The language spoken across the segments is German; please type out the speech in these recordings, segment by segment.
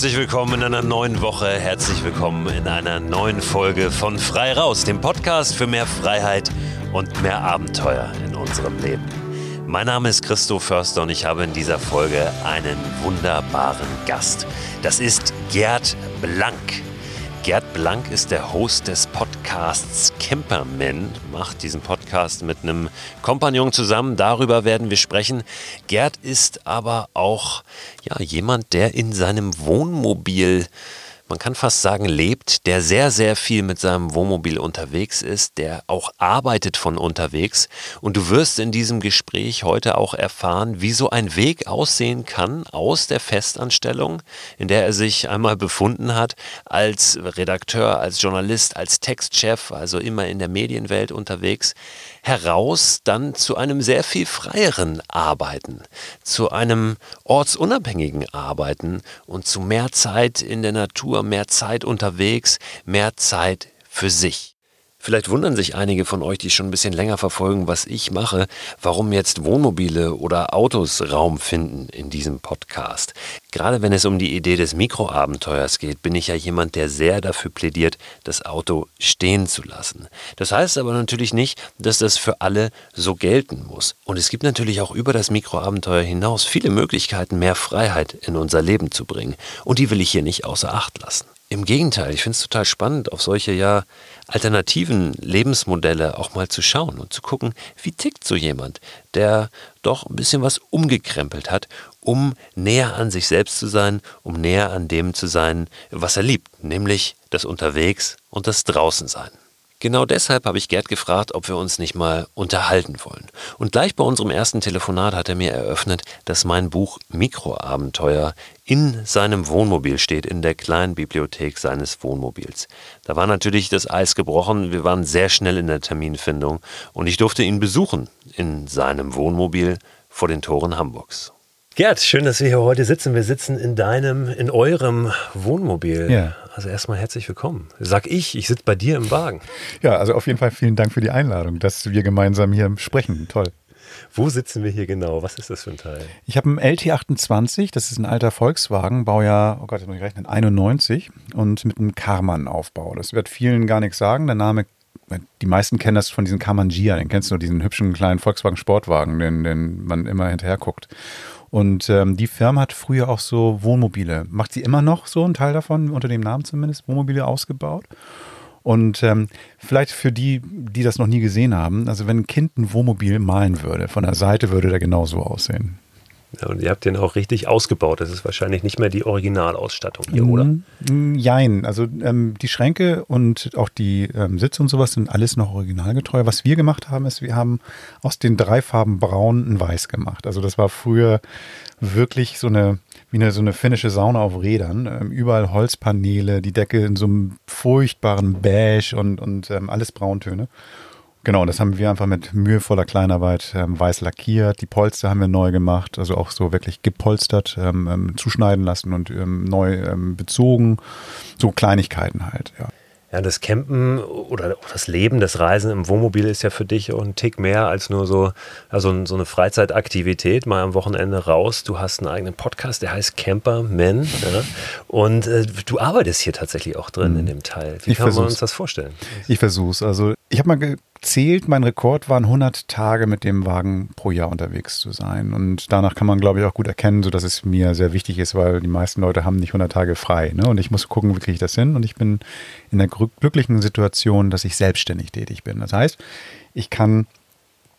Herzlich willkommen in einer neuen Woche. Herzlich willkommen in einer neuen Folge von Frei Raus, dem Podcast für mehr Freiheit und mehr Abenteuer in unserem Leben. Mein Name ist Christo Förster und ich habe in dieser Folge einen wunderbaren Gast. Das ist Gerd Blank. Gerd Blank ist der Host des Podcasts Camperman, macht diesen Podcast mit einem Kompagnon zusammen. Darüber werden wir sprechen. Gerd ist aber auch ja, jemand, der in seinem Wohnmobil man kann fast sagen, lebt, der sehr, sehr viel mit seinem Wohnmobil unterwegs ist, der auch arbeitet von unterwegs. Und du wirst in diesem Gespräch heute auch erfahren, wie so ein Weg aussehen kann aus der Festanstellung, in der er sich einmal befunden hat, als Redakteur, als Journalist, als Textchef, also immer in der Medienwelt unterwegs, heraus dann zu einem sehr viel freieren Arbeiten, zu einem ortsunabhängigen Arbeiten und zu mehr Zeit in der Natur, mehr Zeit unterwegs, mehr Zeit für sich. Vielleicht wundern sich einige von euch, die schon ein bisschen länger verfolgen, was ich mache, warum jetzt Wohnmobile oder Autos Raum finden in diesem Podcast. Gerade wenn es um die Idee des Mikroabenteuers geht, bin ich ja jemand, der sehr dafür plädiert, das Auto stehen zu lassen. Das heißt aber natürlich nicht, dass das für alle so gelten muss. Und es gibt natürlich auch über das Mikroabenteuer hinaus viele Möglichkeiten, mehr Freiheit in unser Leben zu bringen. Und die will ich hier nicht außer Acht lassen. Im Gegenteil, ich finde es total spannend, auf solche ja alternativen Lebensmodelle auch mal zu schauen und zu gucken, wie tickt so jemand, der doch ein bisschen was umgekrempelt hat, um näher an sich selbst zu sein, um näher an dem zu sein, was er liebt, nämlich das Unterwegs und das Draußensein. Genau deshalb habe ich Gerd gefragt, ob wir uns nicht mal unterhalten wollen. Und gleich bei unserem ersten Telefonat hat er mir eröffnet, dass mein Buch Mikroabenteuer in seinem Wohnmobil steht, in der kleinen Bibliothek seines Wohnmobils. Da war natürlich das Eis gebrochen, wir waren sehr schnell in der Terminfindung und ich durfte ihn besuchen in seinem Wohnmobil vor den Toren Hamburgs. Gerd, schön, dass wir hier heute sitzen. Wir sitzen in deinem, in eurem Wohnmobil. Ja. Also erstmal herzlich willkommen. Sag ich, ich sitze bei dir im Wagen. Ja, also auf jeden Fall vielen Dank für die Einladung, dass wir gemeinsam hier sprechen. Toll. Wo sitzen wir hier genau? Was ist das für ein Teil? Ich habe einen LT28, das ist ein alter Volkswagen, Baujahr, oh Gott, jetzt muss ich rechnen, 91 und mit einem Karmann-Aufbau. Das wird vielen gar nichts sagen. Der Name die meisten kennen das von diesem Karmann Gia, den kennst du, diesen hübschen kleinen Volkswagen Sportwagen, den, den man immer hinterher guckt. Und ähm, die Firma hat früher auch so Wohnmobile. Macht sie immer noch so einen Teil davon, unter dem Namen zumindest, Wohnmobile ausgebaut. Und ähm, vielleicht für die, die das noch nie gesehen haben, also wenn ein Kind ein Wohnmobil malen würde, von der Seite würde der genauso aussehen. Ja, und ihr habt den auch richtig ausgebaut. Das ist wahrscheinlich nicht mehr die Originalausstattung hier, oder? Mm, jein. Also ähm, die Schränke und auch die ähm, Sitze und sowas sind alles noch originalgetreu. Was wir gemacht haben, ist, wir haben aus den drei Farben Braun ein Weiß gemacht. Also das war früher wirklich so eine, wie eine, so eine finnische Sauna auf Rädern. Ähm, überall Holzpaneele, die Decke in so einem furchtbaren Beige und, und ähm, alles Brauntöne. Genau, das haben wir einfach mit mühevoller Kleinarbeit ähm, weiß lackiert. Die Polster haben wir neu gemacht, also auch so wirklich gepolstert, ähm, ähm, zuschneiden lassen und ähm, neu ähm, bezogen. So Kleinigkeiten halt, ja. Ja, das Campen oder das Leben, das Reisen im Wohnmobil ist ja für dich auch ein Tick mehr als nur so, also so eine Freizeitaktivität, mal am Wochenende raus. Du hast einen eigenen Podcast, der heißt Camper Men. Ja? Und äh, du arbeitest hier tatsächlich auch drin mhm. in dem Teil. Wie ich kann versuch's. man uns das vorstellen? Ich versuch's. Also ich habe mal gezählt, mein Rekord waren 100 Tage mit dem Wagen pro Jahr unterwegs zu sein. Und danach kann man, glaube ich, auch gut erkennen, so dass es mir sehr wichtig ist, weil die meisten Leute haben nicht 100 Tage frei. Ne? Und ich muss gucken, wie kriege ich das hin. Und ich bin in der glücklichen Situation, dass ich selbstständig tätig bin. Das heißt, ich kann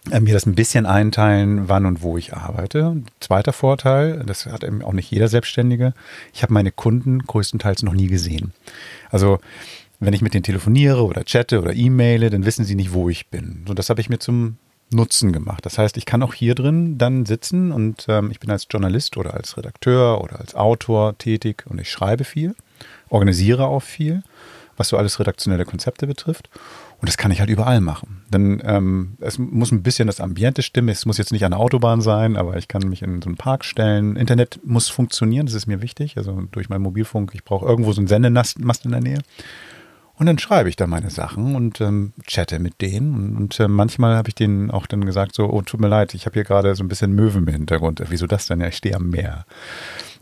äh, mir das ein bisschen einteilen, wann und wo ich arbeite. Zweiter Vorteil, das hat eben auch nicht jeder Selbstständige, ich habe meine Kunden größtenteils noch nie gesehen. Also wenn ich mit denen telefoniere oder chatte oder e-maile, dann wissen sie nicht, wo ich bin. So, das habe ich mir zum Nutzen gemacht. Das heißt, ich kann auch hier drin dann sitzen und ähm, ich bin als Journalist oder als Redakteur oder als Autor tätig und ich schreibe viel, organisiere auch viel, was so alles redaktionelle Konzepte betrifft. Und das kann ich halt überall machen. Denn ähm, es muss ein bisschen das Ambiente stimmen. Es muss jetzt nicht an der Autobahn sein, aber ich kann mich in so einen Park stellen. Internet muss funktionieren, das ist mir wichtig. Also durch meinen Mobilfunk, ich brauche irgendwo so einen Sendemast in der Nähe. Und dann schreibe ich da meine Sachen und ähm, chatte mit denen. Und, und äh, manchmal habe ich denen auch dann gesagt, so, oh, tut mir leid, ich habe hier gerade so ein bisschen Möwen im Hintergrund. Wieso das denn? Ja, ich stehe am Meer.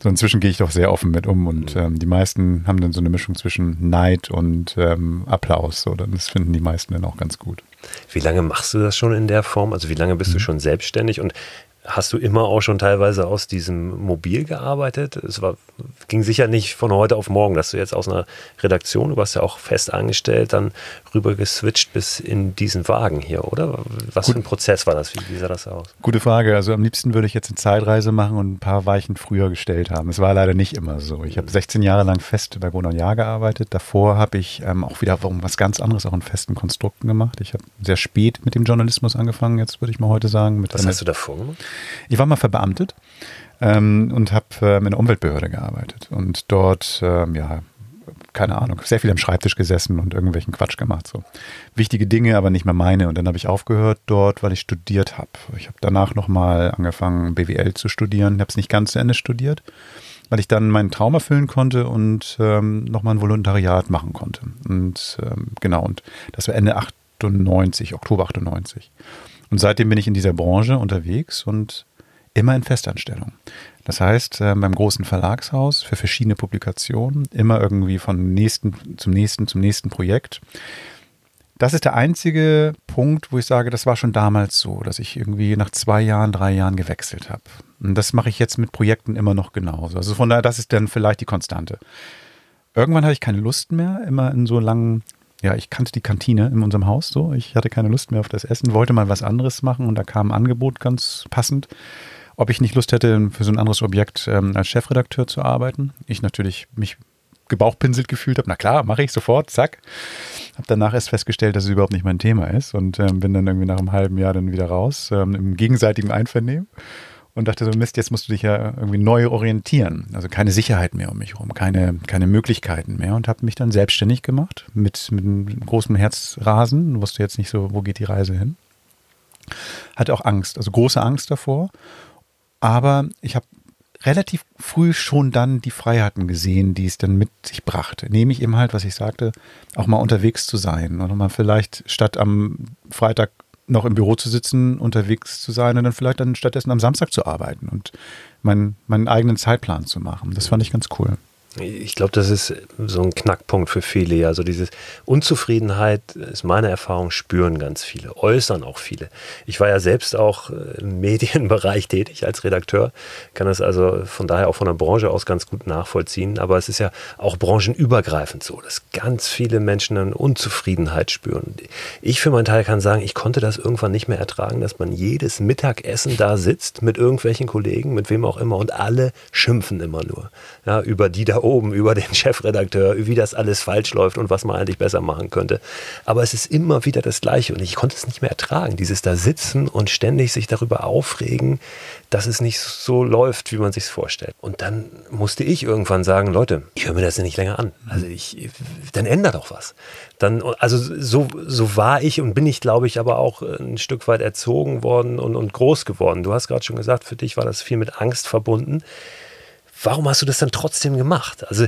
So inzwischen gehe ich doch sehr offen mit um und mhm. ähm, die meisten haben dann so eine Mischung zwischen Neid und ähm, Applaus. So, das finden die meisten dann auch ganz gut. Wie lange machst du das schon in der Form? Also wie lange bist mhm. du schon selbstständig? Und Hast du immer auch schon teilweise aus diesem Mobil gearbeitet? Es war, ging sicher nicht von heute auf morgen, dass du jetzt aus einer Redaktion, du warst ja auch fest angestellt, dann rüber geswitcht bis in diesen Wagen hier, oder? Was Gut. für ein Prozess war das? Wie, wie, sah das aus? Gute Frage. Also am liebsten würde ich jetzt eine Zeitreise machen und ein paar Weichen früher gestellt haben. Es war leider nicht immer so. Ich habe 16 Jahre lang fest bei Gunnar Jahr gearbeitet. Davor habe ich ähm, auch wieder was ganz anderes, auch in festen Konstrukten gemacht. Ich habe sehr spät mit dem Journalismus angefangen, jetzt würde ich mal heute sagen. was hast du davor gemacht? Ich war mal verbeamtet ähm, und habe ähm, in der Umweltbehörde gearbeitet und dort, ähm, ja, keine Ahnung, sehr viel am Schreibtisch gesessen und irgendwelchen Quatsch gemacht. So wichtige Dinge, aber nicht mehr meine. Und dann habe ich aufgehört dort, weil ich studiert habe. Ich habe danach nochmal angefangen, BWL zu studieren. Ich habe es nicht ganz zu Ende studiert, weil ich dann meinen Traum erfüllen konnte und ähm, nochmal ein Volontariat machen konnte. Und ähm, genau, und das war Ende 98, Oktober 98. Und seitdem bin ich in dieser Branche unterwegs und immer in Festanstellung. Das heißt, äh, beim großen Verlagshaus für verschiedene Publikationen, immer irgendwie von nächsten zum nächsten zum nächsten Projekt. Das ist der einzige Punkt, wo ich sage, das war schon damals so, dass ich irgendwie nach zwei Jahren, drei Jahren gewechselt habe. Und das mache ich jetzt mit Projekten immer noch genauso. Also von daher, das ist dann vielleicht die Konstante. Irgendwann hatte ich keine Lust mehr, immer in so langen, ja, ich kannte die Kantine in unserem Haus so. Ich hatte keine Lust mehr auf das Essen, wollte mal was anderes machen und da kam ein Angebot ganz passend ob ich nicht Lust hätte, für so ein anderes Objekt ähm, als Chefredakteur zu arbeiten. Ich natürlich mich gebauchpinselt gefühlt habe. Na klar, mache ich sofort, zack. Habe danach erst festgestellt, dass es überhaupt nicht mein Thema ist und ähm, bin dann irgendwie nach einem halben Jahr dann wieder raus, ähm, im gegenseitigen Einvernehmen und dachte so, Mist, jetzt musst du dich ja irgendwie neu orientieren. Also keine Sicherheit mehr um mich herum, keine, keine Möglichkeiten mehr und habe mich dann selbstständig gemacht mit, mit einem großen Herzrasen. Wusste jetzt nicht so, wo geht die Reise hin. Hatte auch Angst, also große Angst davor aber ich habe relativ früh schon dann die Freiheiten gesehen, die es dann mit sich brachte. Nämlich eben halt, was ich sagte, auch mal unterwegs zu sein und mal vielleicht statt am Freitag noch im Büro zu sitzen, unterwegs zu sein und dann vielleicht dann stattdessen am Samstag zu arbeiten und meinen, meinen eigenen Zeitplan zu machen. Das fand ich ganz cool. Ich glaube, das ist so ein Knackpunkt für viele. Also diese Unzufriedenheit ist meine Erfahrung, spüren ganz viele, äußern auch viele. Ich war ja selbst auch äh, im Medienbereich tätig als Redakteur, kann das also von daher auch von der Branche aus ganz gut nachvollziehen. Aber es ist ja auch branchenübergreifend so, dass ganz viele Menschen eine Unzufriedenheit spüren. Ich für meinen Teil kann sagen, ich konnte das irgendwann nicht mehr ertragen, dass man jedes Mittagessen da sitzt mit irgendwelchen Kollegen, mit wem auch immer und alle schimpfen immer nur ja, über die da oben, über den Chefredakteur, wie das alles falsch läuft und was man eigentlich besser machen könnte. Aber es ist immer wieder das Gleiche und ich konnte es nicht mehr ertragen, dieses da sitzen und ständig sich darüber aufregen, dass es nicht so läuft, wie man sich vorstellt. Und dann musste ich irgendwann sagen, Leute, ich höre mir das nicht länger an. Also ich, dann ändert doch was. Dann, also so, so war ich und bin ich, glaube ich, aber auch ein Stück weit erzogen worden und, und groß geworden. Du hast gerade schon gesagt, für dich war das viel mit Angst verbunden warum hast du das dann trotzdem gemacht? Also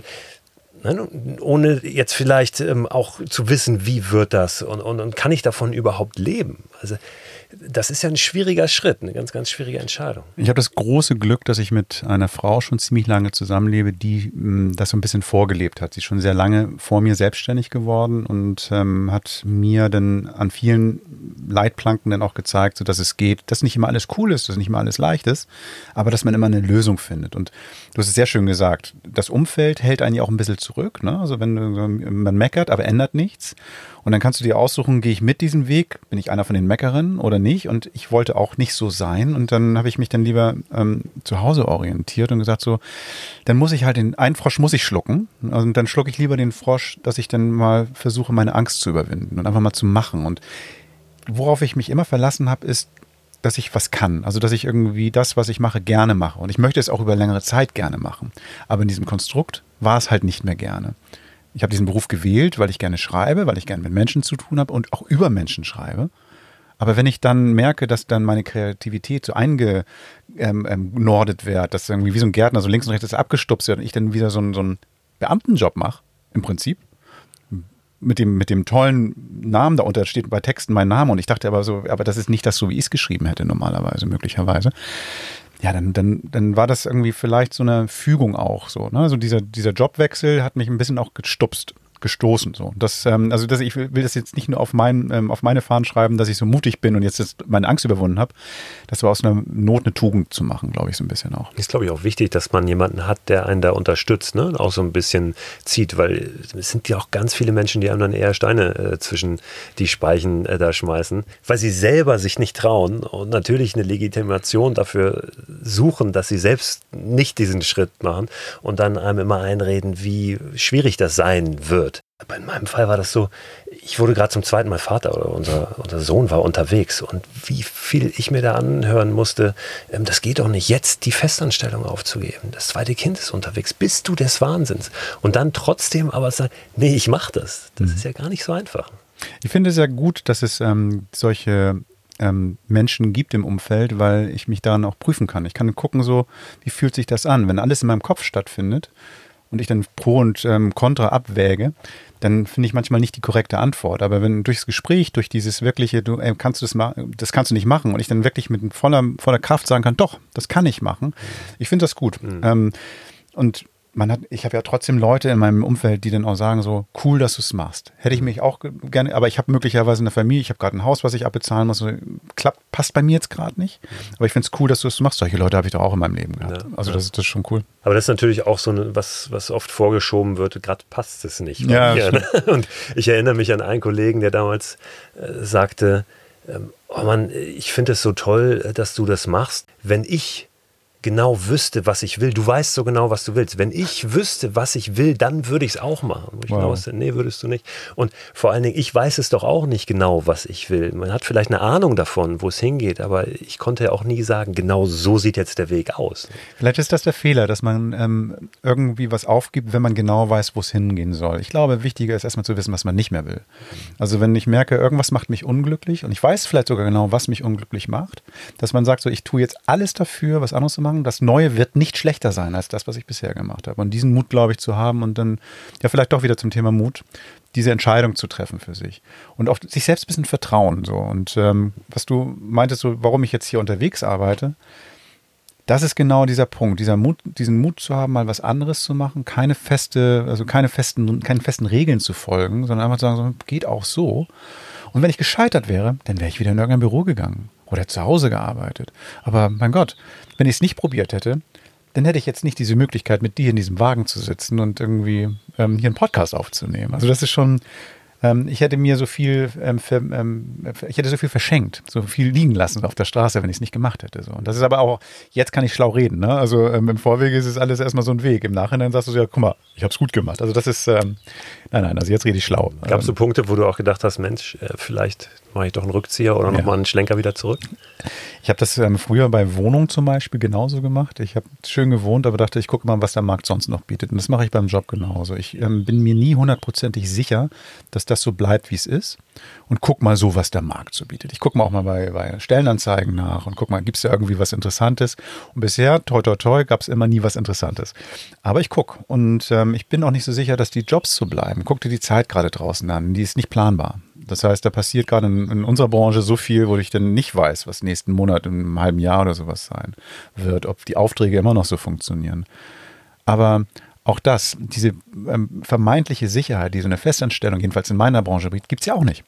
ohne jetzt vielleicht ähm, auch zu wissen, wie wird das und, und, und kann ich davon überhaupt leben? Also das ist ja ein schwieriger Schritt, eine ganz, ganz schwierige Entscheidung. Ich habe das große Glück, dass ich mit einer Frau schon ziemlich lange zusammenlebe, die mh, das so ein bisschen vorgelebt hat. Sie ist schon sehr lange vor mir selbstständig geworden und ähm, hat mir dann an vielen Leitplanken dann auch gezeigt, so dass es geht, dass nicht immer alles cool ist, dass nicht immer alles leicht ist, aber dass man immer eine Lösung findet. Und du hast es sehr schön gesagt, das Umfeld hält einen ja auch ein bisschen zurück. Ne? Also wenn man meckert, aber ändert nichts. Und dann kannst du dir aussuchen, gehe ich mit diesem Weg, bin ich einer von den Meckerinnen oder nicht? Und ich wollte auch nicht so sein. Und dann habe ich mich dann lieber ähm, zu Hause orientiert und gesagt so, dann muss ich halt den einen Frosch muss ich schlucken. Und dann schlucke ich lieber den Frosch, dass ich dann mal versuche, meine Angst zu überwinden und einfach mal zu machen. Und worauf ich mich immer verlassen habe, ist, dass ich was kann. Also, dass ich irgendwie das, was ich mache, gerne mache. Und ich möchte es auch über längere Zeit gerne machen. Aber in diesem Konstrukt war es halt nicht mehr gerne. Ich habe diesen Beruf gewählt, weil ich gerne schreibe, weil ich gerne mit Menschen zu tun habe und auch über Menschen schreibe. Aber wenn ich dann merke, dass dann meine Kreativität so eingenordet ähm, ähm, wird, dass irgendwie wie so ein Gärtner so links und rechts abgestupst wird und ich dann wieder so einen, so einen Beamtenjob mache, im Prinzip, mit dem, mit dem tollen Namen da unter steht bei Texten mein Name und ich dachte aber so, aber das ist nicht das so, wie ich es geschrieben hätte normalerweise, möglicherweise. Ja, dann, dann, dann war das irgendwie vielleicht so eine Fügung auch so. Ne? Also dieser, dieser Jobwechsel hat mich ein bisschen auch gestupst gestoßen. So. Das, ähm, also das, ich will, das jetzt nicht nur auf, mein, ähm, auf meine Fahnen schreiben, dass ich so mutig bin und jetzt, jetzt meine Angst überwunden habe. Das war aus einer Not eine Tugend zu machen, glaube ich, so ein bisschen auch. Ist, glaube ich, auch wichtig, dass man jemanden hat, der einen da unterstützt, ne? auch so ein bisschen zieht, weil es sind ja auch ganz viele Menschen, die einem dann eher Steine äh, zwischen die Speichen äh, da schmeißen, weil sie selber sich nicht trauen und natürlich eine Legitimation dafür suchen, dass sie selbst nicht diesen Schritt machen und dann einem immer einreden, wie schwierig das sein wird. Aber in meinem Fall war das so, ich wurde gerade zum zweiten Mal Vater oder unser, unser Sohn war unterwegs und wie viel ich mir da anhören musste, ähm, das geht doch nicht, jetzt die Festanstellung aufzugeben. Das zweite Kind ist unterwegs, bist du des Wahnsinns. Und dann trotzdem aber sagen, nee, ich mache das. Das mhm. ist ja gar nicht so einfach. Ich finde es ja gut, dass es ähm, solche ähm, Menschen gibt im Umfeld, weil ich mich daran auch prüfen kann. Ich kann gucken so, wie fühlt sich das an, wenn alles in meinem Kopf stattfindet und ich dann Pro und ähm, Contra abwäge, dann finde ich manchmal nicht die korrekte Antwort. Aber wenn durchs Gespräch, durch dieses wirkliche, du ey, kannst du das machen, das kannst du nicht machen und ich dann wirklich mit voller, voller Kraft sagen kann, doch, das kann ich machen. Ich finde das gut. Mhm. Ähm, und man hat, ich habe ja trotzdem Leute in meinem Umfeld, die dann auch sagen so, cool, dass du es machst. Hätte ich mich auch gerne, aber ich habe möglicherweise eine Familie, ich habe gerade ein Haus, was ich abbezahlen muss. Klappt, passt bei mir jetzt gerade nicht. Aber ich finde es cool, dass du es machst. Solche Leute habe ich doch auch in meinem Leben gehabt. Ja, also ja. Das, ist, das ist schon cool. Aber das ist natürlich auch so eine, was, was oft vorgeschoben wird, gerade passt es nicht. Ja, mir, ne? Und ich erinnere mich an einen Kollegen, der damals äh, sagte, ähm, oh Mann, ich finde es so toll, äh, dass du das machst. Wenn ich genau wüsste, was ich will. Du weißt so genau, was du willst. Wenn ich wüsste, was ich will, dann würde ich es auch machen. Wo ich wow. genau wusste, nee, würdest du nicht. Und vor allen Dingen, ich weiß es doch auch nicht genau, was ich will. Man hat vielleicht eine Ahnung davon, wo es hingeht, aber ich konnte ja auch nie sagen, genau so sieht jetzt der Weg aus. Vielleicht ist das der Fehler, dass man ähm, irgendwie was aufgibt, wenn man genau weiß, wo es hingehen soll. Ich glaube, wichtiger ist erstmal zu wissen, was man nicht mehr will. Also wenn ich merke, irgendwas macht mich unglücklich und ich weiß vielleicht sogar genau, was mich unglücklich macht, dass man sagt, so ich tue jetzt alles dafür, was anderes zu machen machen. Das Neue wird nicht schlechter sein als das, was ich bisher gemacht habe. Und diesen Mut, glaube ich, zu haben und dann, ja, vielleicht doch wieder zum Thema Mut, diese Entscheidung zu treffen für sich. Und auch sich selbst ein bisschen vertrauen. So. Und ähm, was du meintest, so, warum ich jetzt hier unterwegs arbeite, das ist genau dieser Punkt, dieser Mut, diesen Mut zu haben, mal was anderes zu machen, keine feste, also keine festen, keine festen Regeln zu folgen, sondern einfach zu sagen, so, geht auch so. Und wenn ich gescheitert wäre, dann wäre ich wieder in irgendein Büro gegangen oder zu Hause gearbeitet. Aber mein Gott, wenn ich es nicht probiert hätte, dann hätte ich jetzt nicht diese Möglichkeit, mit dir in diesem Wagen zu sitzen und irgendwie ähm, hier einen Podcast aufzunehmen. Also das ist schon, ähm, ich hätte mir so viel, ähm, für, ähm, ich hätte so viel verschenkt, so viel liegen lassen auf der Straße, wenn ich es nicht gemacht hätte. So. Und das ist aber auch, jetzt kann ich schlau reden. Ne? Also ähm, im Vorwege ist es alles erstmal so ein Weg. Im Nachhinein sagst du so, ja, guck mal, ich habe es gut gemacht. Also das ist, ähm, nein, nein, also jetzt rede ich schlau. Gab es so Punkte, wo du auch gedacht hast, Mensch, äh, vielleicht mache ich doch einen Rückzieher oder ja. nochmal einen Schlenker wieder zurück? Ich habe das ähm, früher bei Wohnungen zum Beispiel genauso gemacht. Ich habe schön gewohnt, aber dachte, ich gucke mal, was der Markt sonst noch bietet. Und das mache ich beim Job genauso. Ich ähm, bin mir nie hundertprozentig sicher, dass das so bleibt, wie es ist. Und guck mal so, was der Markt so bietet. Ich gucke mal auch mal bei, bei Stellenanzeigen nach und guck mal, gibt es da irgendwie was Interessantes? Und bisher, toi toi toi, gab es immer nie was Interessantes. Aber ich gucke und ähm, ich bin auch nicht so sicher, dass die Jobs so bleiben. Guck dir die Zeit gerade draußen an. Die ist nicht planbar. Das heißt, da passiert gerade in, in, unserer Branche so viel, wo ich dann nicht weiß, was nächsten Monat, in einem halben Jahr oder sowas sein wird, ob die Aufträge immer noch so funktionieren. Aber auch das, diese ähm, vermeintliche Sicherheit, die so eine Festanstellung, jedenfalls in meiner Branche bietet, gibt es ja auch nicht.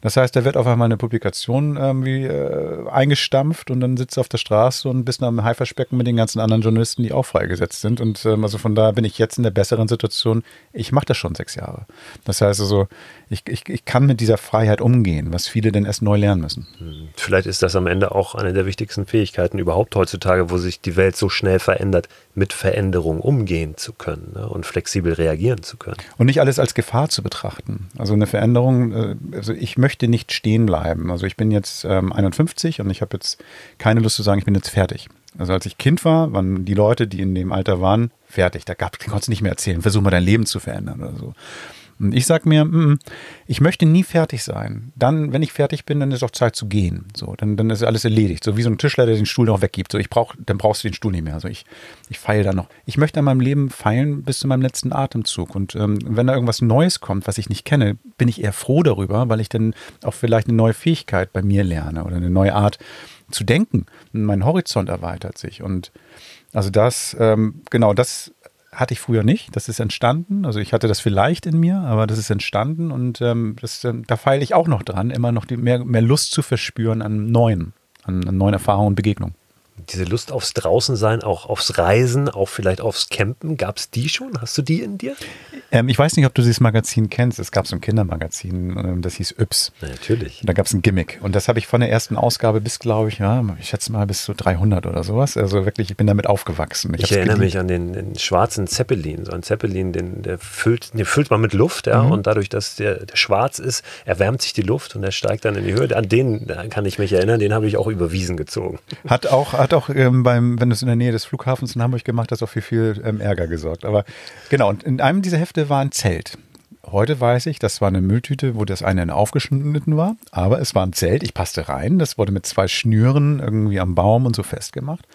Das heißt, da wird auf einmal eine Publikation irgendwie äh, eingestampft und dann sitzt du auf der Straße und bist am Haiferspecken mit den ganzen anderen Journalisten, die auch freigesetzt sind. Und ähm, also von daher bin ich jetzt in der besseren Situation. Ich mache das schon sechs Jahre. Das heißt also, ich, ich, ich kann mit dieser Freiheit umgehen, was viele denn erst neu lernen müssen. Hm. Vielleicht ist das am Ende auch eine der wichtigsten Fähigkeiten überhaupt heutzutage, wo sich die Welt so schnell verändert, mit Veränderung umgehen zu können ne, und flexibel reagieren zu können. Und nicht alles als Gefahr zu betrachten. Also eine Veränderung, äh, also ich möchte nicht stehen bleiben. Also ich bin jetzt ähm, 51 und ich habe jetzt keine Lust zu sagen, ich bin jetzt fertig. Also als ich Kind war, waren die Leute, die in dem Alter waren, fertig. Da, gab, du nicht mehr erzählen, versuch mal dein Leben zu verändern oder so. Und ich sage mir, mm, ich möchte nie fertig sein. Dann, wenn ich fertig bin, dann ist auch Zeit zu gehen. So, dann, dann ist alles erledigt. So wie so ein Tischler, der den Stuhl noch weggibt. So, ich brauch, dann brauchst du den Stuhl nicht mehr. Also ich, ich feile da noch. Ich möchte an meinem Leben feilen bis zu meinem letzten Atemzug. Und ähm, wenn da irgendwas Neues kommt, was ich nicht kenne, bin ich eher froh darüber, weil ich dann auch vielleicht eine neue Fähigkeit bei mir lerne oder eine neue Art zu denken. Mein Horizont erweitert sich. Und also das, ähm, genau, das hatte ich früher nicht. Das ist entstanden. Also ich hatte das vielleicht in mir, aber das ist entstanden und ähm, das, ähm, da feile ich auch noch dran, immer noch die, mehr, mehr Lust zu verspüren an neuen, an, an neuen Erfahrungen und Begegnungen diese Lust aufs Draußensein, auch aufs Reisen, auch vielleicht aufs Campen, gab es die schon? Hast du die in dir? Ähm, ich weiß nicht, ob du dieses Magazin kennst. Es gab so ein Kindermagazin, ähm, das hieß Yps. Ja, natürlich. Und da gab es ein Gimmick. Und das habe ich von der ersten Ausgabe bis, glaube ich, ja, ich schätze mal bis zu so 300 oder sowas. Also wirklich, ich bin damit aufgewachsen. Ich, ich erinnere mich an den, den, schwarzen Zeppelin. So ein Zeppelin, den, der füllt, den füllt man mit Luft, ja. Mhm. Und dadurch, dass der, der schwarz ist, erwärmt sich die Luft und er steigt dann in die Höhe. An den kann ich mich erinnern, den habe ich auch über Wiesen gezogen. Hat auch, hat auch ähm, beim, wenn du es in der Nähe des Flughafens in Hamburg gemacht hast, auch für viel ähm, Ärger gesorgt. Aber genau, und in einem dieser Hefte war ein Zelt. Heute weiß ich, das war eine Mülltüte, wo das eine aufgeschnitten war, aber es war ein Zelt, ich passte rein, das wurde mit zwei Schnüren irgendwie am Baum und so festgemacht.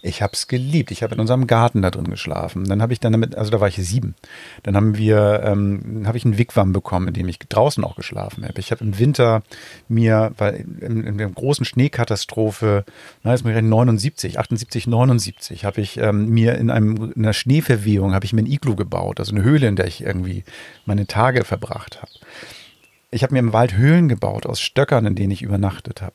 Ich habe es geliebt. Ich habe in unserem Garten da drin geschlafen. Dann habe ich dann damit, also da war ich sieben. Dann haben wir, ähm, habe ich einen Wigwam bekommen, in dem ich draußen auch geschlafen habe. Ich habe im Winter mir, weil in, in der großen Schneekatastrophe, na, jetzt muss ich 79, 78, 79, habe ich ähm, mir in einem in einer Schneeverwehung habe ich mir ein Iglu gebaut, also eine Höhle, in der ich irgendwie meine Tage verbracht habe. Ich habe mir im Wald Höhlen gebaut aus Stöckern, in denen ich übernachtet habe.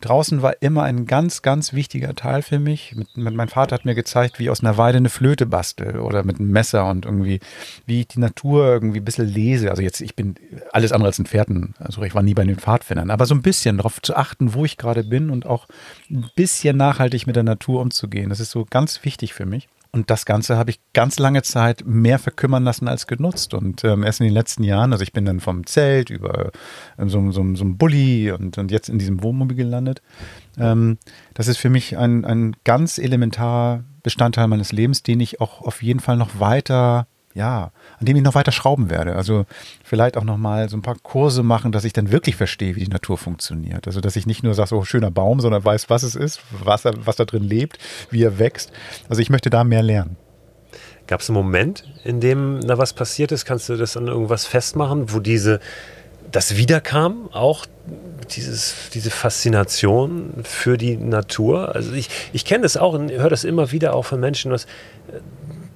Draußen war immer ein ganz, ganz wichtiger Teil für mich. Mit, mit, mein Vater hat mir gezeigt, wie ich aus einer Weide eine Flöte bastel oder mit einem Messer und irgendwie, wie ich die Natur irgendwie ein bisschen lese. Also jetzt, ich bin alles andere als ein Pferden. Also ich war nie bei den Pfadfindern. Aber so ein bisschen darauf zu achten, wo ich gerade bin und auch ein bisschen nachhaltig mit der Natur umzugehen. Das ist so ganz wichtig für mich. Und das Ganze habe ich ganz lange Zeit mehr verkümmern lassen als genutzt. Und ähm, erst in den letzten Jahren, also ich bin dann vom Zelt über ähm, so, so, so ein Bulli und, und jetzt in diesem Wohnmobil gelandet. Ähm, das ist für mich ein, ein ganz elementarer Bestandteil meines Lebens, den ich auch auf jeden Fall noch weiter ja, an dem ich noch weiter schrauben werde. Also vielleicht auch noch mal so ein paar Kurse machen, dass ich dann wirklich verstehe, wie die Natur funktioniert. Also dass ich nicht nur sage, so schöner Baum, sondern weiß, was es ist, was, was da drin lebt, wie er wächst. Also ich möchte da mehr lernen. Gab es einen Moment, in dem da was passiert ist? Kannst du das an irgendwas festmachen, wo diese das wiederkam, auch dieses, diese Faszination für die Natur. Also ich, ich kenne das auch und höre das immer wieder auch von Menschen, dass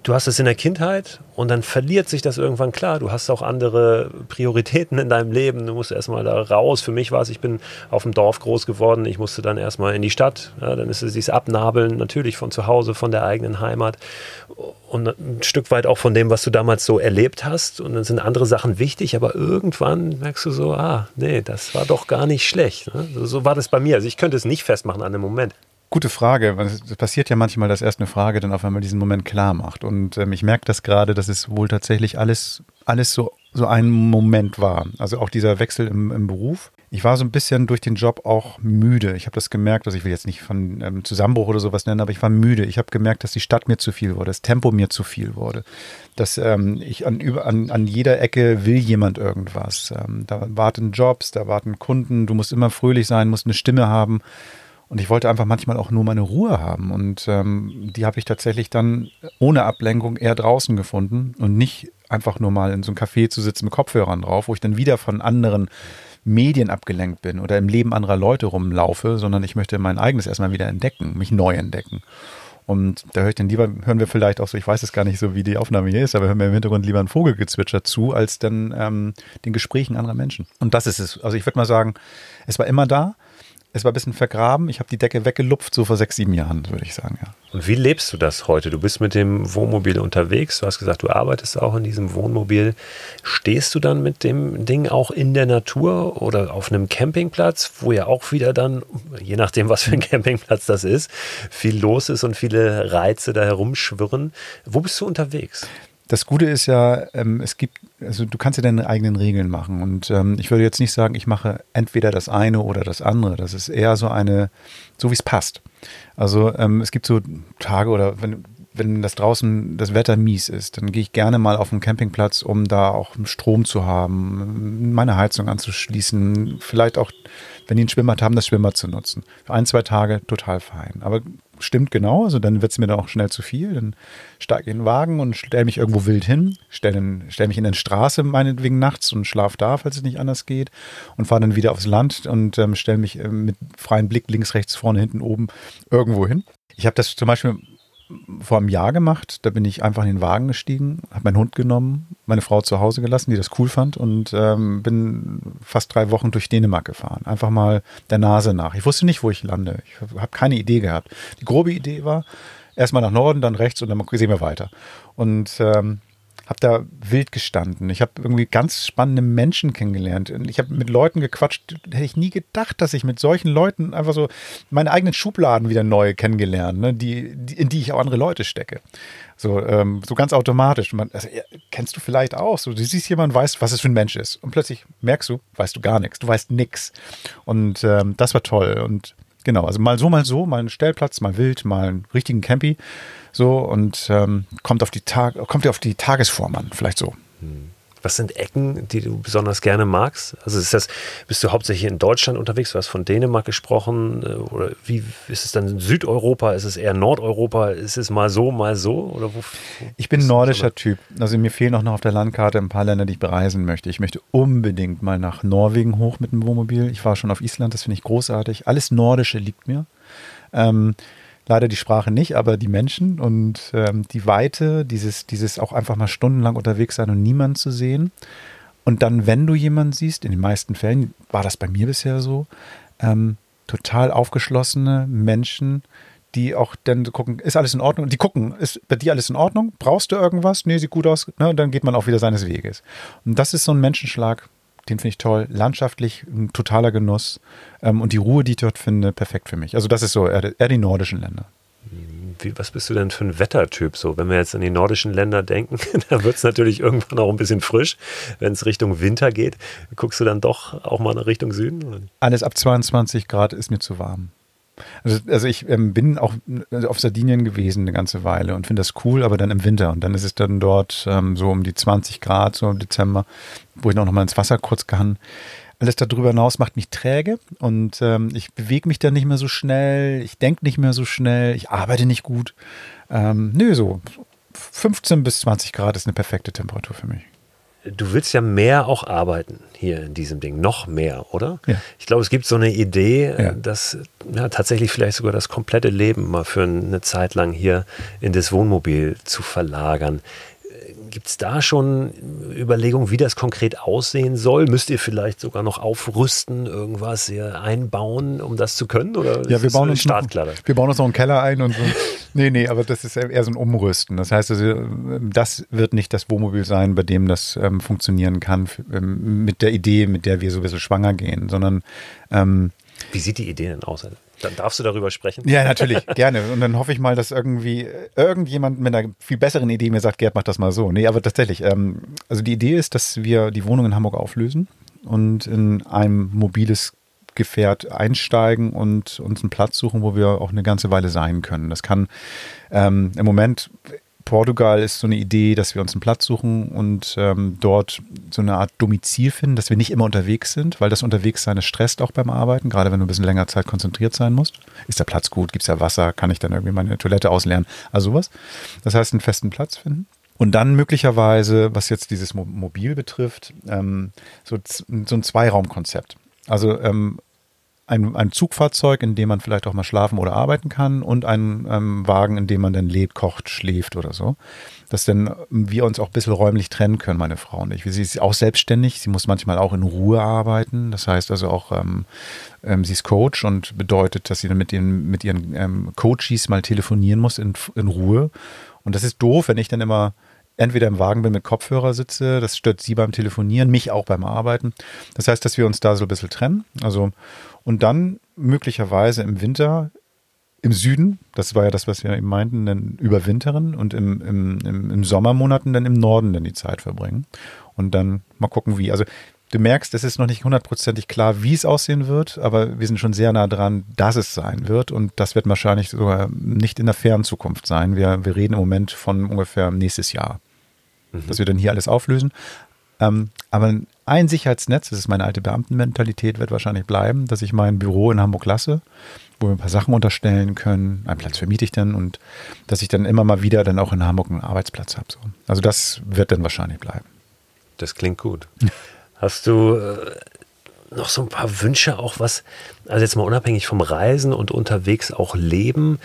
du hast es in der Kindheit und dann verliert sich das irgendwann klar. Du hast auch andere Prioritäten in deinem Leben. Du musst erstmal da raus. Für mich war es, ich bin auf dem Dorf groß geworden. Ich musste dann erstmal in die Stadt. Ja, dann ist es dieses Abnabeln natürlich von zu Hause, von der eigenen Heimat und ein Stück weit auch von dem, was du damals so erlebt hast. Und dann sind andere Sachen wichtig, aber irgendwann merkst du so, ah, nee, das war doch gar nicht schlecht. Ne? So war das bei mir. Also ich könnte es nicht festmachen an dem Moment. Gute Frage. Es passiert ja manchmal, dass erst eine Frage dann auf einmal diesen Moment klar macht. Und ähm, ich merke das gerade, dass es wohl tatsächlich alles, alles so, so ein Moment war. Also auch dieser Wechsel im, im Beruf. Ich war so ein bisschen durch den Job auch müde. Ich habe das gemerkt, also ich will jetzt nicht von ähm, Zusammenbruch oder sowas nennen, aber ich war müde. Ich habe gemerkt, dass die Stadt mir zu viel wurde, das Tempo mir zu viel wurde. Dass ähm, ich an, an, an jeder Ecke will jemand irgendwas. Ähm, da warten Jobs, da warten Kunden, du musst immer fröhlich sein, musst eine Stimme haben. Und ich wollte einfach manchmal auch nur meine Ruhe haben. Und ähm, die habe ich tatsächlich dann ohne Ablenkung eher draußen gefunden und nicht einfach nur mal in so einem Café zu sitzen mit Kopfhörern drauf, wo ich dann wieder von anderen Medien abgelenkt bin oder im Leben anderer Leute rumlaufe, sondern ich möchte mein eigenes erstmal wieder entdecken, mich neu entdecken. Und da höre ich dann lieber, hören wir vielleicht auch so, ich weiß es gar nicht so, wie die Aufnahme hier ist, aber hören wir im Hintergrund lieber ein Vogelgezwitscher zu, als dann ähm, den Gesprächen anderer Menschen. Und das ist es. Also ich würde mal sagen, es war immer da, es war ein bisschen vergraben. Ich habe die Decke weggelupft, so vor sechs, sieben Jahren, würde ich sagen, ja. Und wie lebst du das heute? Du bist mit dem Wohnmobil unterwegs. Du hast gesagt, du arbeitest auch in diesem Wohnmobil. Stehst du dann mit dem Ding auch in der Natur oder auf einem Campingplatz, wo ja auch wieder dann, je nachdem, was für ein Campingplatz das ist, viel los ist und viele Reize da herumschwirren? Wo bist du unterwegs? Das Gute ist ja, ähm, es gibt, also du kannst ja deine eigenen Regeln machen. Und ähm, ich würde jetzt nicht sagen, ich mache entweder das eine oder das andere. Das ist eher so eine, so wie es passt. Also ähm, es gibt so Tage oder wenn wenn das draußen das Wetter mies ist, dann gehe ich gerne mal auf den Campingplatz, um da auch Strom zu haben, meine Heizung anzuschließen, vielleicht auch, wenn die ein Schwimmbad haben, das Schwimmbad zu nutzen. Für ein, zwei Tage total fein. Aber stimmt genau, also dann wird es mir dann auch schnell zu viel. Dann steige ich in den Wagen und stelle mich irgendwo wild hin, stelle stell mich in eine Straße meinetwegen nachts und schlafe da, falls es nicht anders geht und fahre dann wieder aufs Land und ähm, stelle mich äh, mit freiem Blick links, rechts, vorne, hinten, oben irgendwo hin. Ich habe das zum Beispiel vor einem Jahr gemacht. Da bin ich einfach in den Wagen gestiegen, habe meinen Hund genommen, meine Frau zu Hause gelassen, die das cool fand und ähm, bin fast drei Wochen durch Dänemark gefahren. Einfach mal der Nase nach. Ich wusste nicht, wo ich lande. Ich habe keine Idee gehabt. Die grobe Idee war, erstmal nach Norden, dann rechts und dann sehen wir weiter. Und ähm, habe da wild gestanden. Ich habe irgendwie ganz spannende Menschen kennengelernt. Ich habe mit Leuten gequatscht, hätte ich nie gedacht, dass ich mit solchen Leuten einfach so meine eigenen Schubladen wieder neu kennengelernt, ne, die, die, in die ich auch andere Leute stecke. So, ähm, so ganz automatisch. Man, also, ja, kennst du vielleicht auch. So, du siehst jemanden, weißt, was es für ein Mensch ist. Und plötzlich merkst du, weißt du gar nichts. Du weißt nichts. Und ähm, das war toll. Und genau, also mal so, mal so, mal einen Stellplatz, mal wild, mal einen richtigen Campi. So und ähm, kommt auf die Tag, kommt auf die Tagesform an, vielleicht so. Hm. Was sind Ecken, die du besonders gerne magst? Also ist das, bist du hauptsächlich in Deutschland unterwegs? Du hast von Dänemark gesprochen. Äh, oder wie ist es dann in Südeuropa? Ist es eher Nordeuropa? Ist es mal so, mal so? Oder wo, ich bin nordischer Typ. Also mir fehlen auch noch auf der Landkarte ein paar Länder, die ich bereisen möchte. Ich möchte unbedingt mal nach Norwegen hoch mit dem Wohnmobil. Ich war schon auf Island, das finde ich großartig. Alles Nordische liegt mir. Ähm, leider die Sprache nicht, aber die Menschen und ähm, die Weite, dieses, dieses auch einfach mal stundenlang unterwegs sein und niemanden zu sehen. Und dann, wenn du jemanden siehst, in den meisten Fällen war das bei mir bisher so, ähm, total aufgeschlossene Menschen, die auch dann gucken, ist alles in Ordnung? Die gucken, ist bei dir alles in Ordnung? Brauchst du irgendwas? Nee, sieht gut aus. Ne? Und dann geht man auch wieder seines Weges. Und das ist so ein Menschenschlag, den finde ich toll. Landschaftlich ein totaler Genuss. Ähm, und die Ruhe, die ich dort finde, perfekt für mich. Also das ist so eher, eher die nordischen Länder. Wie, was bist du denn für ein Wettertyp? So, wenn wir jetzt an die nordischen Länder denken, da wird es natürlich irgendwann auch ein bisschen frisch. Wenn es Richtung Winter geht, guckst du dann doch auch mal Richtung Süden? Alles ab 22 Grad ist mir zu warm. Also, also ich ähm, bin auch äh, auf Sardinien gewesen eine ganze Weile und finde das cool, aber dann im Winter. Und dann ist es dann dort ähm, so um die 20 Grad, so im Dezember, wo ich noch mal ins Wasser kurz kann. Alles darüber hinaus macht mich träge und ähm, ich bewege mich dann nicht mehr so schnell, ich denke nicht mehr so schnell, ich arbeite nicht gut. Ähm, nö, so 15 bis 20 Grad ist eine perfekte Temperatur für mich du willst ja mehr auch arbeiten hier in diesem Ding, noch mehr, oder? Ja. Ich glaube, es gibt so eine Idee, ja. dass ja, tatsächlich vielleicht sogar das komplette Leben mal für eine Zeit lang hier in das Wohnmobil zu verlagern. Gibt es da schon Überlegungen, wie das konkret aussehen soll? Müsst ihr vielleicht sogar noch aufrüsten, irgendwas hier einbauen, um das zu können? Oder ja, wir bauen, uns noch, wir bauen uns noch einen Keller ein und so. nee, nee, aber das ist eher so ein Umrüsten. Das heißt, also, das wird nicht das Wohnmobil sein, bei dem das ähm, funktionieren kann, ähm, mit der Idee, mit der wir so ein bisschen schwanger gehen, sondern. Ähm, wie sieht die Idee denn aus? Dann darfst du darüber sprechen. Ja, natürlich, gerne. Und dann hoffe ich mal, dass irgendwie irgendjemand mit einer viel besseren Idee mir sagt, Gerd, mach das mal so. Nee, aber tatsächlich. Ähm, also die Idee ist, dass wir die Wohnung in Hamburg auflösen und in ein mobiles Gefährt einsteigen und uns einen Platz suchen, wo wir auch eine ganze Weile sein können. Das kann ähm, im Moment Portugal ist so eine Idee, dass wir uns einen Platz suchen und ähm, dort so eine Art Domizil finden, dass wir nicht immer unterwegs sind, weil das Unterwegssein ist stresst auch beim Arbeiten, gerade wenn du ein bisschen länger Zeit konzentriert sein musst. Ist der Platz gut? Gibt es ja Wasser? Kann ich dann irgendwie meine Toilette ausleeren? Also sowas. Das heißt, einen festen Platz finden. Und dann möglicherweise, was jetzt dieses Mobil betrifft, ähm, so, so ein Zweiraumkonzept. Also ähm, ein, ein Zugfahrzeug, in dem man vielleicht auch mal schlafen oder arbeiten kann und ein ähm, Wagen, in dem man dann lebt, kocht, schläft oder so. Dass dann wir uns auch ein bisschen räumlich trennen können, meine Frau und ich. Sie ist auch selbstständig, sie muss manchmal auch in Ruhe arbeiten. Das heißt also auch, ähm, ähm, sie ist Coach und bedeutet, dass sie dann mit, den, mit ihren ähm, Coaches mal telefonieren muss in, in Ruhe. Und das ist doof, wenn ich dann immer entweder im Wagen bin mit Kopfhörer sitze, das stört sie beim Telefonieren, mich auch beim Arbeiten. Das heißt, dass wir uns da so ein bisschen trennen. Also und dann möglicherweise im Winter im Süden, das war ja das, was wir eben meinten, dann überwintern und im, im, im, im Sommermonaten dann im Norden dann die Zeit verbringen. Und dann mal gucken, wie. Also du merkst, es ist noch nicht hundertprozentig klar, wie es aussehen wird, aber wir sind schon sehr nah dran, dass es sein wird. Und das wird wahrscheinlich sogar nicht in der fernen Zukunft sein. Wir, wir reden im Moment von ungefähr nächstes Jahr, mhm. dass wir dann hier alles auflösen. Ähm, aber ein Sicherheitsnetz, das ist meine alte Beamtenmentalität, wird wahrscheinlich bleiben, dass ich mein Büro in Hamburg lasse, wo wir ein paar Sachen unterstellen können. Einen Platz vermiete ich dann und dass ich dann immer mal wieder dann auch in Hamburg einen Arbeitsplatz habe. So. Also das wird dann wahrscheinlich bleiben. Das klingt gut. Hast du äh, noch so ein paar Wünsche, auch was, also jetzt mal unabhängig vom Reisen und unterwegs auch Leben,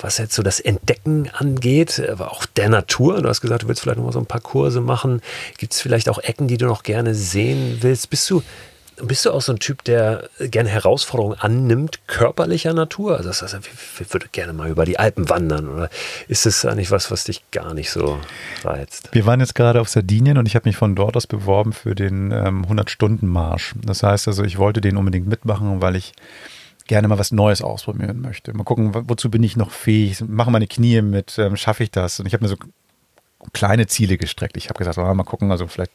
was jetzt so das Entdecken angeht, aber auch der Natur. Du hast gesagt, du willst vielleicht noch mal so ein paar Kurse machen. Gibt es vielleicht auch Ecken, die du noch gerne sehen willst? Bist du bist du auch so ein Typ, der gerne Herausforderungen annimmt, körperlicher Natur? Also das heißt, ich würde gerne mal über die Alpen wandern. Oder ist das eigentlich was, was dich gar nicht so reizt? Wir waren jetzt gerade auf Sardinien und ich habe mich von dort aus beworben für den ähm, 100-Stunden-Marsch. Das heißt also, ich wollte den unbedingt mitmachen, weil ich gerne mal was Neues ausprobieren möchte. Mal gucken, wozu bin ich noch fähig? Machen meine Knie mit, ähm, schaffe ich das? Und ich habe mir so kleine Ziele gestreckt. Ich habe gesagt, oh, mal gucken, also vielleicht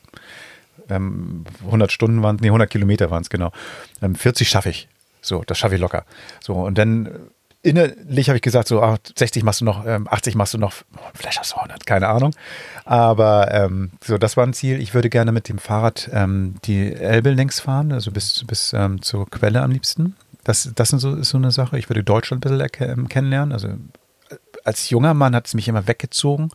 ähm, 100 Stunden waren nee, 100 Kilometer waren es genau. Ähm, 40 schaffe ich. So, das schaffe ich locker. So, und dann innerlich habe ich gesagt, so ach, 60 machst du noch, ähm, 80 machst du noch, vielleicht hast du 100, keine Ahnung. Aber ähm, so, das war ein Ziel. Ich würde gerne mit dem Fahrrad ähm, die Elbe längs fahren, also bis, bis ähm, zur Quelle am liebsten. Das, das ist, so, ist so eine Sache. Ich würde Deutschland ein bisschen ähm, kennenlernen. Also äh, als junger Mann hat es mich immer weggezogen.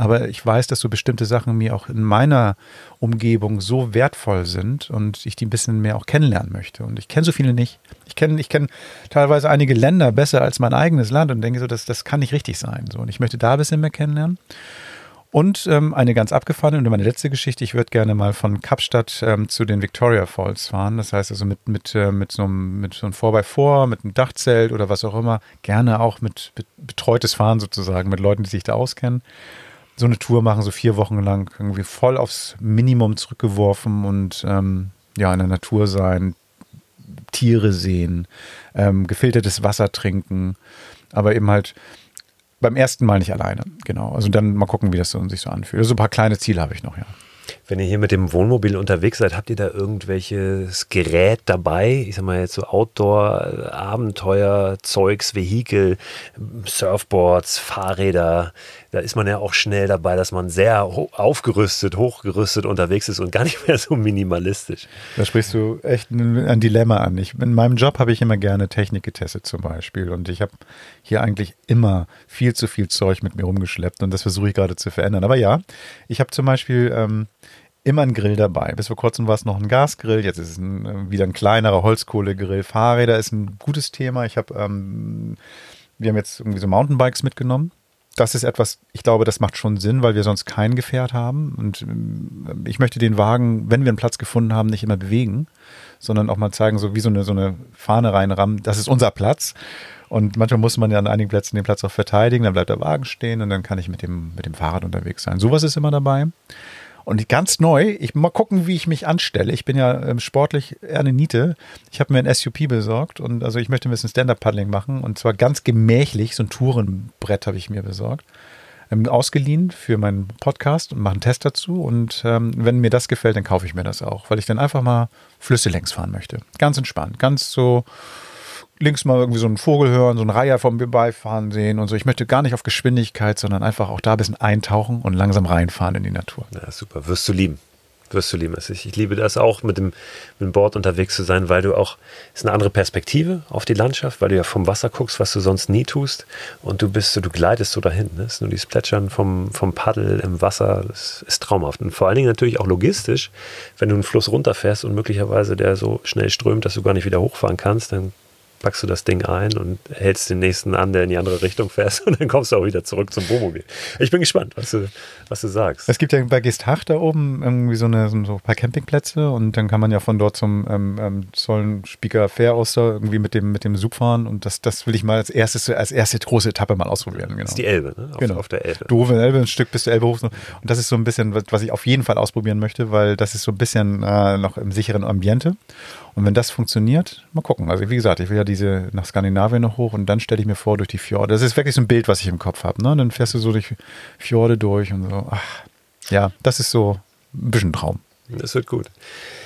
Aber ich weiß, dass so bestimmte Sachen mir auch in meiner Umgebung so wertvoll sind und ich die ein bisschen mehr auch kennenlernen möchte. Und ich kenne so viele nicht. Ich kenne ich kenn teilweise einige Länder besser als mein eigenes Land und denke so, das, das kann nicht richtig sein. So, und ich möchte da ein bisschen mehr kennenlernen. Und ähm, eine ganz abgefahrene und meine letzte Geschichte, ich würde gerne mal von Kapstadt ähm, zu den Victoria Falls fahren. Das heißt also mit, mit, äh, mit so einem mit so einem 4x4, mit einem Dachzelt oder was auch immer. Gerne auch mit, mit betreutes Fahren sozusagen, mit Leuten, die sich da auskennen so eine Tour machen, so vier Wochen lang, irgendwie voll aufs Minimum zurückgeworfen und ähm, ja, in der Natur sein, Tiere sehen, ähm, gefiltertes Wasser trinken, aber eben halt beim ersten Mal nicht alleine. Genau. Also dann mal gucken, wie das so, sich so anfühlt. Also ein paar kleine Ziele habe ich noch, ja. Wenn ihr hier mit dem Wohnmobil unterwegs seid, habt ihr da irgendwelches Gerät dabei? Ich sag mal jetzt so Outdoor, Abenteuer, Zeugs, Vehikel, Surfboards, Fahrräder. Da ist man ja auch schnell dabei, dass man sehr aufgerüstet, hochgerüstet unterwegs ist und gar nicht mehr so minimalistisch. Da sprichst du echt ein, Dilemma an. Ich, in meinem Job habe ich immer gerne Technik getestet zum Beispiel und ich habe hier eigentlich immer viel zu viel Zeug mit mir rumgeschleppt und das versuche ich gerade zu verändern. Aber ja, ich habe zum Beispiel ähm, immer einen Grill dabei. Bis vor kurzem war es noch ein Gasgrill, jetzt ist es ein, äh, wieder ein kleinerer Holzkohlegrill. Fahrräder ist ein gutes Thema. Ich habe, ähm, wir haben jetzt irgendwie so Mountainbikes mitgenommen. Das ist etwas, ich glaube, das macht schon Sinn, weil wir sonst kein Gefährt haben. Und ähm, ich möchte den Wagen, wenn wir einen Platz gefunden haben, nicht immer bewegen, sondern auch mal zeigen, so wie so eine, so eine Fahne reinrammen, das ist unser Platz. Und manchmal muss man ja an einigen Plätzen den Platz auch verteidigen, dann bleibt der Wagen stehen und dann kann ich mit dem, mit dem Fahrrad unterwegs sein. Sowas ist immer dabei. Und ganz neu, ich mal gucken, wie ich mich anstelle. Ich bin ja ähm, sportlich eher eine Niete. Ich habe mir ein SUP besorgt und also ich möchte ein bisschen Stand-Up-Paddling machen und zwar ganz gemächlich. So ein Tourenbrett habe ich mir besorgt. Ähm, ausgeliehen für meinen Podcast und mache einen Test dazu. Und ähm, wenn mir das gefällt, dann kaufe ich mir das auch, weil ich dann einfach mal Flüsse längs fahren möchte. Ganz entspannt, ganz so links mal irgendwie so einen Vogel hören, so einen Reiher vom Vorbeifahren sehen und so. Ich möchte gar nicht auf Geschwindigkeit, sondern einfach auch da ein bisschen eintauchen und langsam reinfahren in die Natur. Ja, super. Wirst du lieben. Wirst du lieben. Also ich, liebe das auch, mit dem, mit dem Board unterwegs zu sein, weil du auch, ist eine andere Perspektive auf die Landschaft, weil du ja vom Wasser guckst, was du sonst nie tust. Und du bist so, du gleitest so dahin. Ne? Ist nur dieses Plätschern vom, vom Paddel im Wasser, das ist traumhaft. Und vor allen Dingen natürlich auch logistisch, wenn du einen Fluss runterfährst und möglicherweise der so schnell strömt, dass du gar nicht wieder hochfahren kannst, dann packst du das Ding ein und hältst den nächsten an, der in die andere Richtung fährt und dann kommst du auch wieder zurück zum Wohnmobil. Ich bin gespannt, was du, was du sagst. Es gibt ja bei Gestach da oben irgendwie so, eine, so ein paar Campingplätze und dann kann man ja von dort zum ähm, ähm, Zollenspieker Fair aus da irgendwie mit dem, mit dem Sub fahren und das, das will ich mal als erstes, als erste große Etappe mal ausprobieren. Genau. Das ist die Elbe, ne? Auf, genau. auf der Elbe. Doofe Elbe, ein Stück bis zur Elbe hoch. Und das ist so ein bisschen, was ich auf jeden Fall ausprobieren möchte, weil das ist so ein bisschen äh, noch im sicheren Ambiente. Und wenn das funktioniert, mal gucken. Also wie gesagt, ich will ja diese nach Skandinavien noch hoch und dann stelle ich mir vor durch die Fjorde. Das ist wirklich so ein Bild, was ich im Kopf habe. Ne? Dann fährst du so durch Fjorde durch und so. Ach, ja, das ist so ein bisschen Traum. Das wird gut.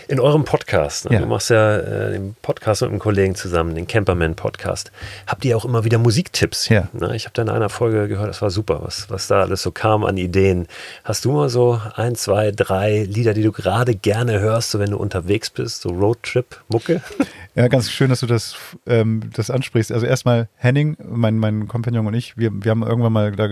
In eurem Podcast, ne? ja. du machst ja äh, den Podcast mit einem Kollegen zusammen, den Camperman Podcast, habt ihr auch immer wieder Musiktipps. Ja. Ne? Ich habe da in einer Folge gehört, das war super, was, was da alles so kam an Ideen. Hast du mal so ein, zwei, drei Lieder, die du gerade gerne hörst, so wenn du unterwegs bist, so Roadtrip-Mucke? Ja, ganz schön, dass du das, ähm, das ansprichst. Also erstmal Henning, mein, mein Kompagnon und ich, wir, wir haben irgendwann mal da,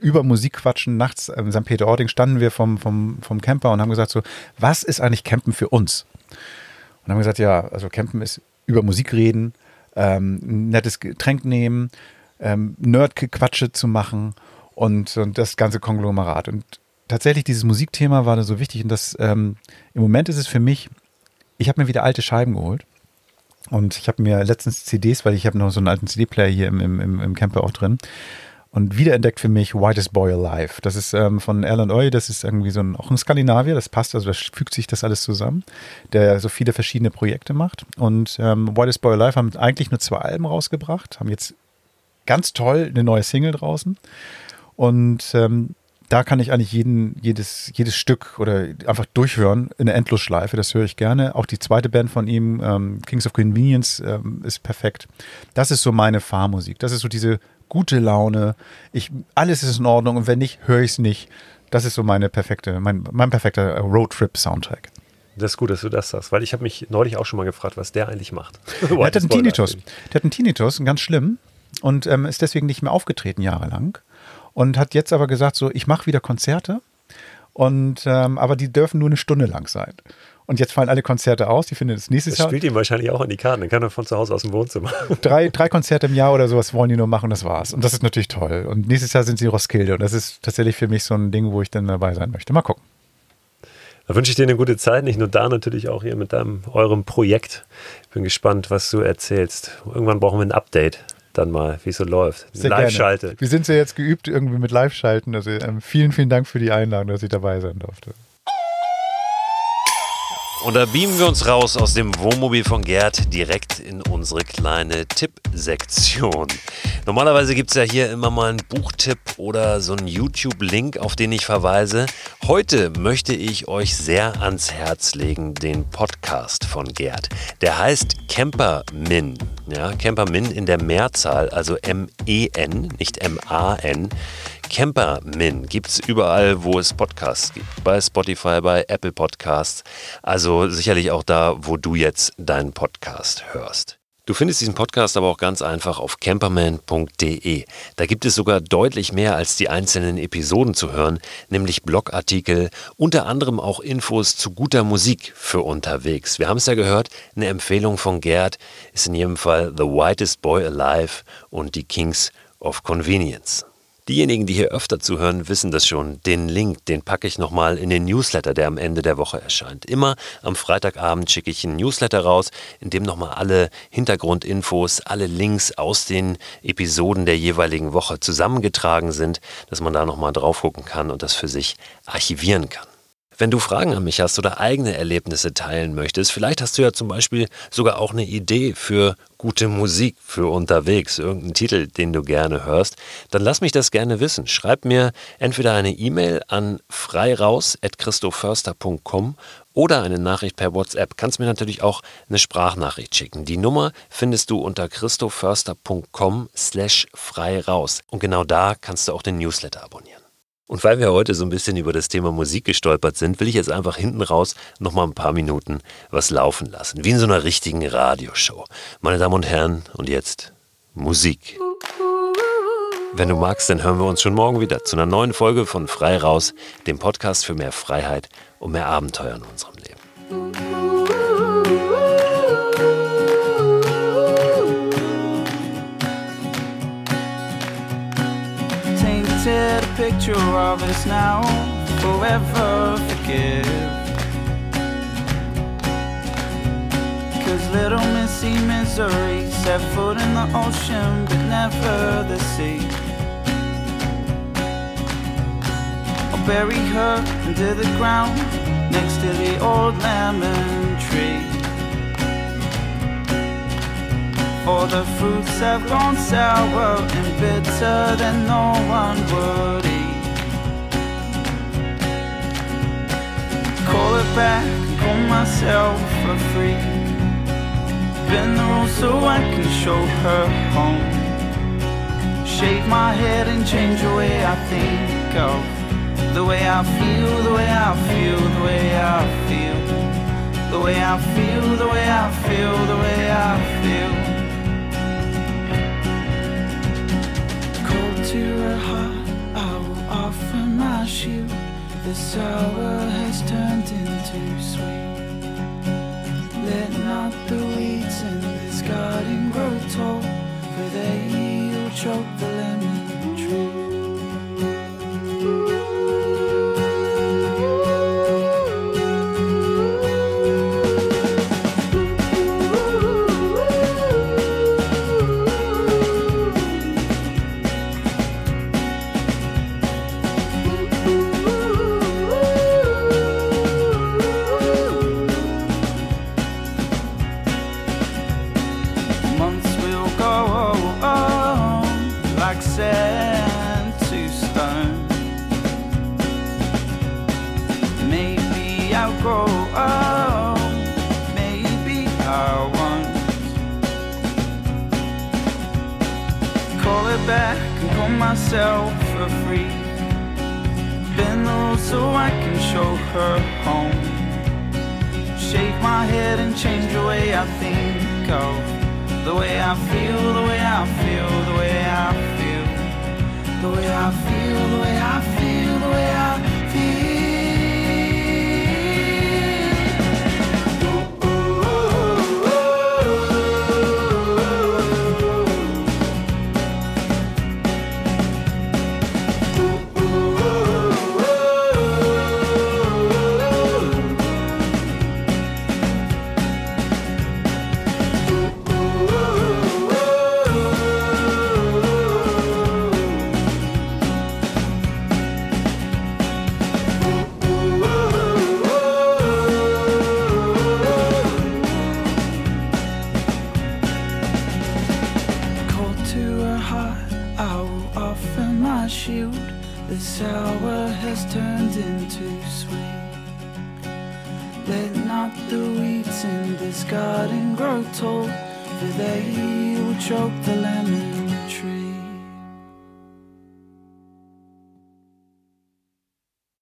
über Musik quatschen. Nachts in St. Peter-Ording standen wir vom, vom, vom Camper und haben gesagt so, was ist eigentlich Campen für uns? Und haben gesagt, ja, also Campen ist über Musik reden, ähm, ein nettes Getränk nehmen, ähm, Nerd-Quatsche zu machen und, und das ganze Konglomerat. Und tatsächlich dieses Musikthema war da so wichtig und das ähm, im Moment ist es für mich, ich habe mir wieder alte Scheiben geholt und ich habe mir letztens CDs, weil ich habe noch so einen alten CD-Player hier im, im, im Camper auch drin. Und wiederentdeckt für mich Whitest Boy Alive. Das ist ähm, von Alan Oy, das ist irgendwie so ein, auch ein Skandinavier, das passt, also da fügt sich das alles zusammen, der so viele verschiedene Projekte macht. Und ähm, Whitest Boy Alive haben eigentlich nur zwei Alben rausgebracht, haben jetzt ganz toll eine neue Single draußen. Und ähm, da kann ich eigentlich jeden, jedes, jedes Stück oder einfach durchhören in der Endlosschleife. Das höre ich gerne. Auch die zweite Band von ihm, ähm, Kings of Convenience, ähm, ist perfekt. Das ist so meine Fahrmusik. Das ist so diese gute Laune. Ich, alles ist in Ordnung und wenn nicht, höre ich es nicht. Das ist so meine perfekte, mein, mein perfekter Roadtrip-Soundtrack. Das ist gut, dass du das sagst, weil ich habe mich neulich auch schon mal gefragt, was der eigentlich macht. der hat einen Tinnitus. Der hat einen Tinnitus, ganz schlimm, und ähm, ist deswegen nicht mehr aufgetreten jahrelang und hat jetzt aber gesagt, so, ich mache wieder Konzerte und ähm, aber die dürfen nur eine Stunde lang sein. Und jetzt fallen alle Konzerte aus. Die finden es nächstes das Jahr. spielt ihm wahrscheinlich auch in die Karten. Dann kann er von zu Hause aus dem Wohnzimmer. Drei, drei Konzerte im Jahr oder sowas wollen die nur machen, das war's. Und das ist natürlich toll. Und nächstes Jahr sind sie in Roskilde. Und das ist tatsächlich für mich so ein Ding, wo ich dann dabei sein möchte. Mal gucken. Da wünsche ich dir eine gute Zeit, nicht nur da, natürlich auch hier mit deinem, eurem Projekt. Ich bin gespannt, was du erzählst. Irgendwann brauchen wir ein Update dann mal, wie es so läuft. Live-Schalte. Wir sind ja jetzt geübt irgendwie mit Live-Schalten. Also ähm, vielen, vielen Dank für die Einladung, dass ich dabei sein durfte. Und da beamen wir uns raus aus dem Wohnmobil von Gerd direkt in unsere kleine Tippsektion. Normalerweise gibt es ja hier immer mal einen Buchtipp oder so einen YouTube-Link, auf den ich verweise. Heute möchte ich euch sehr ans Herz legen, den Podcast von Gerd. Der heißt Campermin. Ja, Campermin in der Mehrzahl, also M-E-N, nicht M-A-N. Campermin gibt es überall, wo es Podcasts gibt. Bei Spotify, bei Apple Podcasts. Also sicherlich auch da, wo du jetzt deinen Podcast hörst. Du findest diesen Podcast aber auch ganz einfach auf camperman.de. Da gibt es sogar deutlich mehr als die einzelnen Episoden zu hören, nämlich Blogartikel, unter anderem auch Infos zu guter Musik für unterwegs. Wir haben es ja gehört, eine Empfehlung von Gerd ist in jedem Fall The Whitest Boy Alive und die Kings of Convenience. Diejenigen, die hier öfter zuhören, wissen das schon. Den Link, den packe ich nochmal in den Newsletter, der am Ende der Woche erscheint. Immer am Freitagabend schicke ich einen Newsletter raus, in dem nochmal alle Hintergrundinfos, alle Links aus den Episoden der jeweiligen Woche zusammengetragen sind, dass man da nochmal drauf gucken kann und das für sich archivieren kann. Wenn du Fragen an mich hast oder eigene Erlebnisse teilen möchtest, vielleicht hast du ja zum Beispiel sogar auch eine Idee für gute Musik für unterwegs, irgendeinen Titel, den du gerne hörst, dann lass mich das gerne wissen. Schreib mir entweder eine E-Mail an freiraus.christoförster.com oder eine Nachricht per WhatsApp. Kannst mir natürlich auch eine Sprachnachricht schicken. Die Nummer findest du unter christoförster.com slash frei raus. Und genau da kannst du auch den Newsletter abonnieren. Und weil wir heute so ein bisschen über das Thema Musik gestolpert sind, will ich jetzt einfach hinten raus nochmal ein paar Minuten was laufen lassen. Wie in so einer richtigen Radioshow. Meine Damen und Herren, und jetzt Musik. Wenn du magst, dann hören wir uns schon morgen wieder zu einer neuen Folge von Frei Raus, dem Podcast für mehr Freiheit und mehr Abenteuer in unserem Leben. Picture of us now, forever forgive. Cause little Missy Misery set foot in the ocean, but never the sea. I'll bury her under the ground next to the old lemon tree. For the fruits have gone sour and bitter that no one would eat. Call it back call myself for free. Bend the rules so I can show her home. Shake my head and change the way I think of the way I feel, the way I feel, the way I feel, the way I feel, the way I feel, the way I feel. Heart, I will offer my shield. The sour has turned into sweet. Let not the weeds in this garden grow tall, for they will choke the lemon myself for free. Bend the rules so I can show her home shake my head and change the way I think of the way I feel, the way I feel, the way I feel, the way I feel, the way I feel, the way I feel. Garden grow tall, for they will choke the.